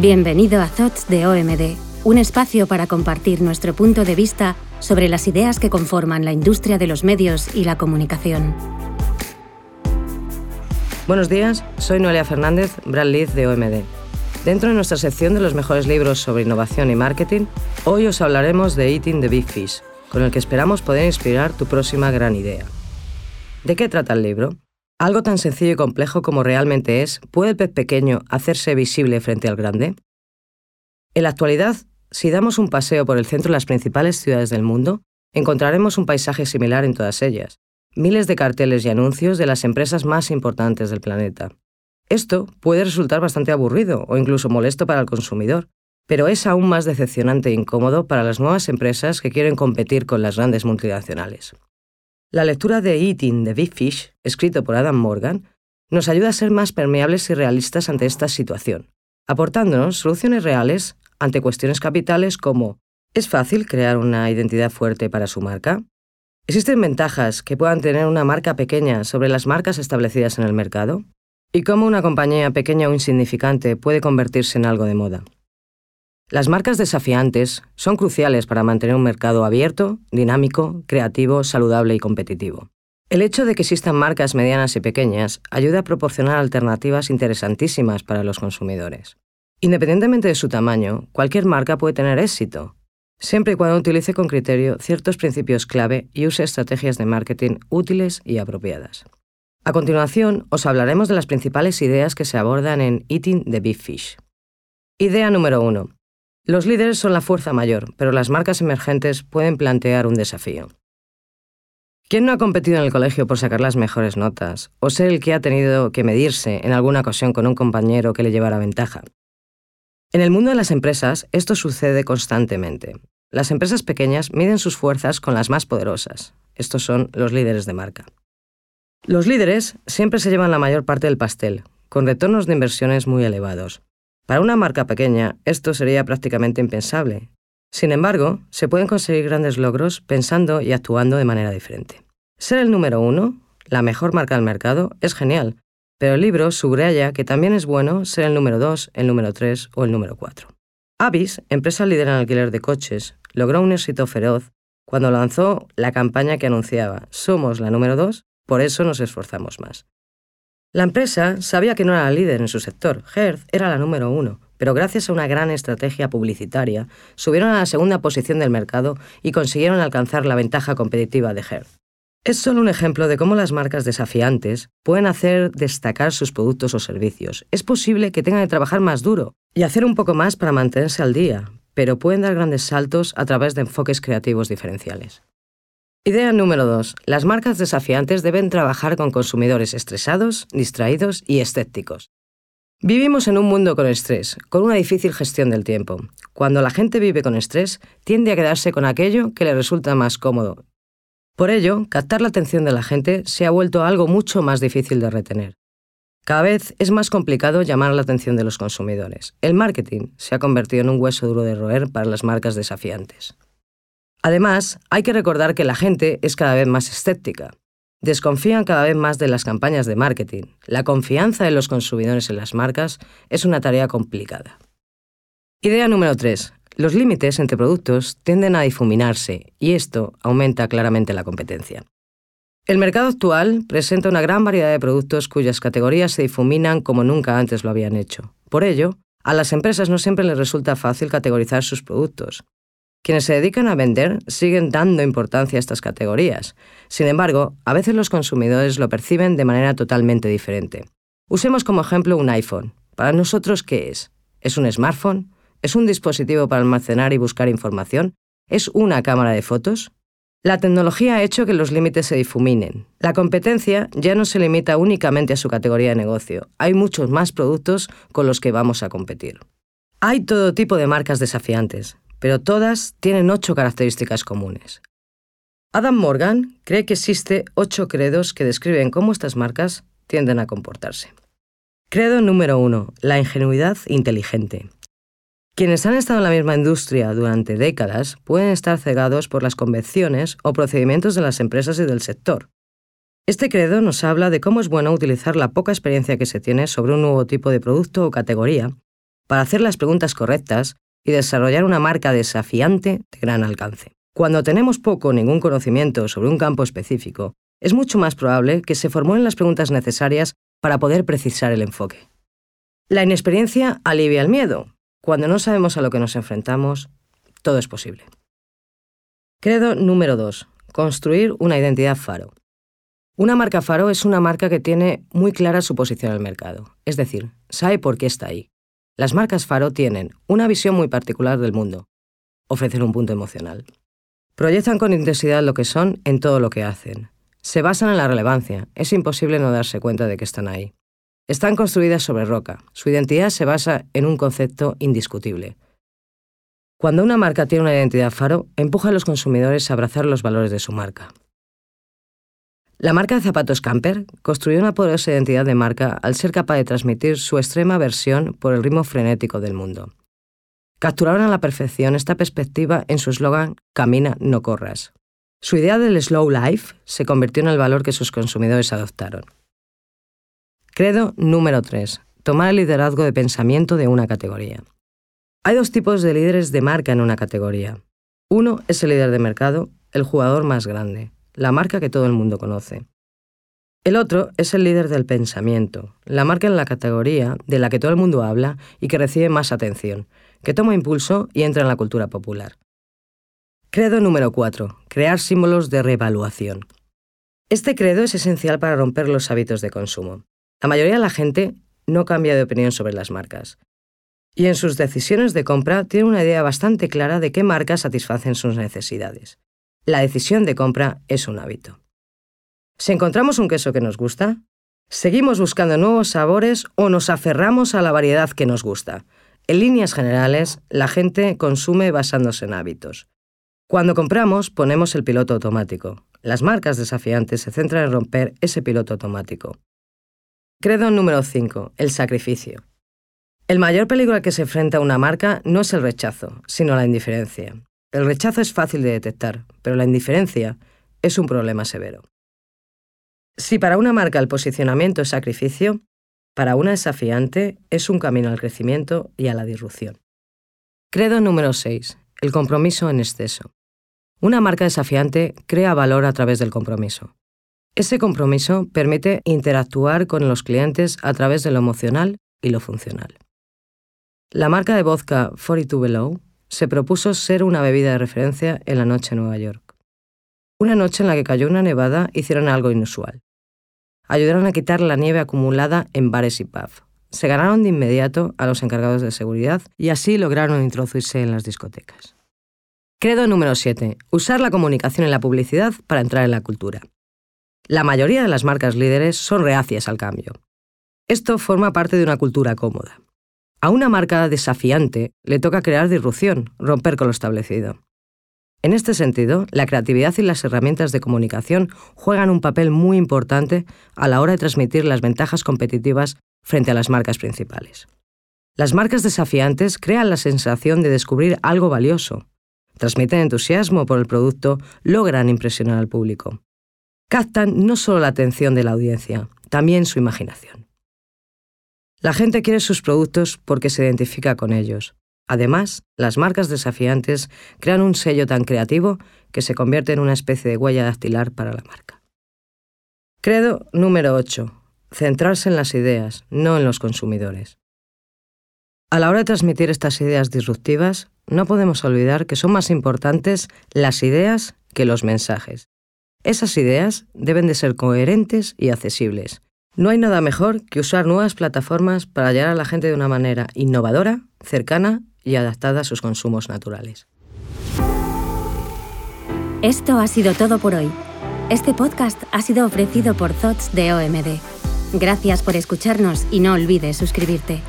Bienvenido a Thoughts de OMD, un espacio para compartir nuestro punto de vista sobre las ideas que conforman la industria de los medios y la comunicación. Buenos días, soy Noelia Fernández, brand lead de OMD. Dentro de nuestra sección de los mejores libros sobre innovación y marketing, hoy os hablaremos de Eating the Big Fish, con el que esperamos poder inspirar tu próxima gran idea. ¿De qué trata el libro? Algo tan sencillo y complejo como realmente es, ¿puede el pez pequeño hacerse visible frente al grande? En la actualidad, si damos un paseo por el centro de las principales ciudades del mundo, encontraremos un paisaje similar en todas ellas, miles de carteles y anuncios de las empresas más importantes del planeta. Esto puede resultar bastante aburrido o incluso molesto para el consumidor, pero es aún más decepcionante e incómodo para las nuevas empresas que quieren competir con las grandes multinacionales. La lectura de Eating the Big Fish, escrito por Adam Morgan, nos ayuda a ser más permeables y realistas ante esta situación, aportándonos soluciones reales ante cuestiones capitales como ¿es fácil crear una identidad fuerte para su marca? ¿Existen ventajas que puedan tener una marca pequeña sobre las marcas establecidas en el mercado? ¿Y cómo una compañía pequeña o insignificante puede convertirse en algo de moda? Las marcas desafiantes son cruciales para mantener un mercado abierto, dinámico, creativo, saludable y competitivo. El hecho de que existan marcas medianas y pequeñas ayuda a proporcionar alternativas interesantísimas para los consumidores. Independientemente de su tamaño, cualquier marca puede tener éxito, siempre y cuando utilice con criterio ciertos principios clave y use estrategias de marketing útiles y apropiadas. A continuación, os hablaremos de las principales ideas que se abordan en Eating the Big Fish. Idea número 1. Los líderes son la fuerza mayor, pero las marcas emergentes pueden plantear un desafío. ¿Quién no ha competido en el colegio por sacar las mejores notas o ser el que ha tenido que medirse en alguna ocasión con un compañero que le llevara ventaja? En el mundo de las empresas esto sucede constantemente. Las empresas pequeñas miden sus fuerzas con las más poderosas. Estos son los líderes de marca. Los líderes siempre se llevan la mayor parte del pastel, con retornos de inversiones muy elevados. Para una marca pequeña, esto sería prácticamente impensable. Sin embargo, se pueden conseguir grandes logros pensando y actuando de manera diferente. Ser el número uno, la mejor marca del mercado, es genial, pero el libro subraya que también es bueno ser el número dos, el número tres o el número cuatro. Avis, empresa líder en alquiler de coches, logró un éxito feroz cuando lanzó la campaña que anunciaba Somos la número dos, por eso nos esforzamos más. La empresa sabía que no era la líder en su sector, Hertz era la número uno, pero gracias a una gran estrategia publicitaria, subieron a la segunda posición del mercado y consiguieron alcanzar la ventaja competitiva de Hertz. Es solo un ejemplo de cómo las marcas desafiantes pueden hacer destacar sus productos o servicios. Es posible que tengan que trabajar más duro y hacer un poco más para mantenerse al día, pero pueden dar grandes saltos a través de enfoques creativos diferenciales. Idea número 2. Las marcas desafiantes deben trabajar con consumidores estresados, distraídos y escépticos. Vivimos en un mundo con estrés, con una difícil gestión del tiempo. Cuando la gente vive con estrés, tiende a quedarse con aquello que le resulta más cómodo. Por ello, captar la atención de la gente se ha vuelto algo mucho más difícil de retener. Cada vez es más complicado llamar la atención de los consumidores. El marketing se ha convertido en un hueso duro de roer para las marcas desafiantes. Además, hay que recordar que la gente es cada vez más escéptica. Desconfían cada vez más de las campañas de marketing. La confianza de los consumidores en las marcas es una tarea complicada. Idea número 3. Los límites entre productos tienden a difuminarse y esto aumenta claramente la competencia. El mercado actual presenta una gran variedad de productos cuyas categorías se difuminan como nunca antes lo habían hecho. Por ello, a las empresas no siempre les resulta fácil categorizar sus productos. Quienes se dedican a vender siguen dando importancia a estas categorías. Sin embargo, a veces los consumidores lo perciben de manera totalmente diferente. Usemos como ejemplo un iPhone. Para nosotros, ¿qué es? ¿Es un smartphone? ¿Es un dispositivo para almacenar y buscar información? ¿Es una cámara de fotos? La tecnología ha hecho que los límites se difuminen. La competencia ya no se limita únicamente a su categoría de negocio. Hay muchos más productos con los que vamos a competir. Hay todo tipo de marcas desafiantes, pero todas tienen ocho características comunes. Adam Morgan cree que existe ocho credos que describen cómo estas marcas tienden a comportarse. Credo número uno, la ingenuidad inteligente. Quienes han estado en la misma industria durante décadas pueden estar cegados por las convenciones o procedimientos de las empresas y del sector. Este credo nos habla de cómo es bueno utilizar la poca experiencia que se tiene sobre un nuevo tipo de producto o categoría para hacer las preguntas correctas y desarrollar una marca desafiante de gran alcance. Cuando tenemos poco o ningún conocimiento sobre un campo específico, es mucho más probable que se formulen las preguntas necesarias para poder precisar el enfoque. La inexperiencia alivia el miedo. Cuando no sabemos a lo que nos enfrentamos, todo es posible. Credo número 2. Construir una identidad faro. Una marca faro es una marca que tiene muy clara su posición en el mercado, es decir, sabe por qué está ahí. Las marcas faro tienen una visión muy particular del mundo, ofrecen un punto emocional. Proyectan con intensidad lo que son en todo lo que hacen. Se basan en la relevancia, es imposible no darse cuenta de que están ahí. Están construidas sobre roca, su identidad se basa en un concepto indiscutible. Cuando una marca tiene una identidad faro, empuja a los consumidores a abrazar los valores de su marca. La marca de zapatos Camper construyó una poderosa identidad de marca al ser capaz de transmitir su extrema aversión por el ritmo frenético del mundo. Capturaron a la perfección esta perspectiva en su eslogan Camina, no corras. Su idea del slow life se convirtió en el valor que sus consumidores adoptaron. Credo número 3. Tomar el liderazgo de pensamiento de una categoría. Hay dos tipos de líderes de marca en una categoría. Uno es el líder de mercado, el jugador más grande, la marca que todo el mundo conoce. El otro es el líder del pensamiento, la marca en la categoría de la que todo el mundo habla y que recibe más atención, que toma impulso y entra en la cultura popular. Credo número 4. Crear símbolos de reevaluación. Este credo es esencial para romper los hábitos de consumo. La mayoría de la gente no cambia de opinión sobre las marcas. Y en sus decisiones de compra tiene una idea bastante clara de qué marcas satisfacen sus necesidades. La decisión de compra es un hábito. Si encontramos un queso que nos gusta, seguimos buscando nuevos sabores o nos aferramos a la variedad que nos gusta. En líneas generales, la gente consume basándose en hábitos. Cuando compramos, ponemos el piloto automático. Las marcas desafiantes se centran en romper ese piloto automático. Credo número 5. El sacrificio. El mayor peligro al que se enfrenta una marca no es el rechazo, sino la indiferencia. El rechazo es fácil de detectar, pero la indiferencia es un problema severo. Si para una marca el posicionamiento es sacrificio, para una desafiante es un camino al crecimiento y a la disrupción. Credo número 6. El compromiso en exceso. Una marca desafiante crea valor a través del compromiso. Ese compromiso permite interactuar con los clientes a través de lo emocional y lo funcional. La marca de vodka 42 Below se propuso ser una bebida de referencia en la noche en Nueva York. Una noche en la que cayó una nevada hicieron algo inusual. Ayudaron a quitar la nieve acumulada en bares y pubs. Se ganaron de inmediato a los encargados de seguridad y así lograron introducirse en las discotecas. Credo número 7. Usar la comunicación y la publicidad para entrar en la cultura. La mayoría de las marcas líderes son reacias al cambio. Esto forma parte de una cultura cómoda. A una marca desafiante le toca crear disrupción, romper con lo establecido. En este sentido, la creatividad y las herramientas de comunicación juegan un papel muy importante a la hora de transmitir las ventajas competitivas frente a las marcas principales. Las marcas desafiantes crean la sensación de descubrir algo valioso, transmiten entusiasmo por el producto, logran impresionar al público captan no solo la atención de la audiencia, también su imaginación. La gente quiere sus productos porque se identifica con ellos. Además, las marcas desafiantes crean un sello tan creativo que se convierte en una especie de huella dactilar para la marca. Credo número 8. Centrarse en las ideas, no en los consumidores. A la hora de transmitir estas ideas disruptivas, no podemos olvidar que son más importantes las ideas que los mensajes. Esas ideas deben de ser coherentes y accesibles. No hay nada mejor que usar nuevas plataformas para llegar a la gente de una manera innovadora, cercana y adaptada a sus consumos naturales. Esto ha sido todo por hoy. Este podcast ha sido ofrecido por Thoughts de OMD. Gracias por escucharnos y no olvides suscribirte.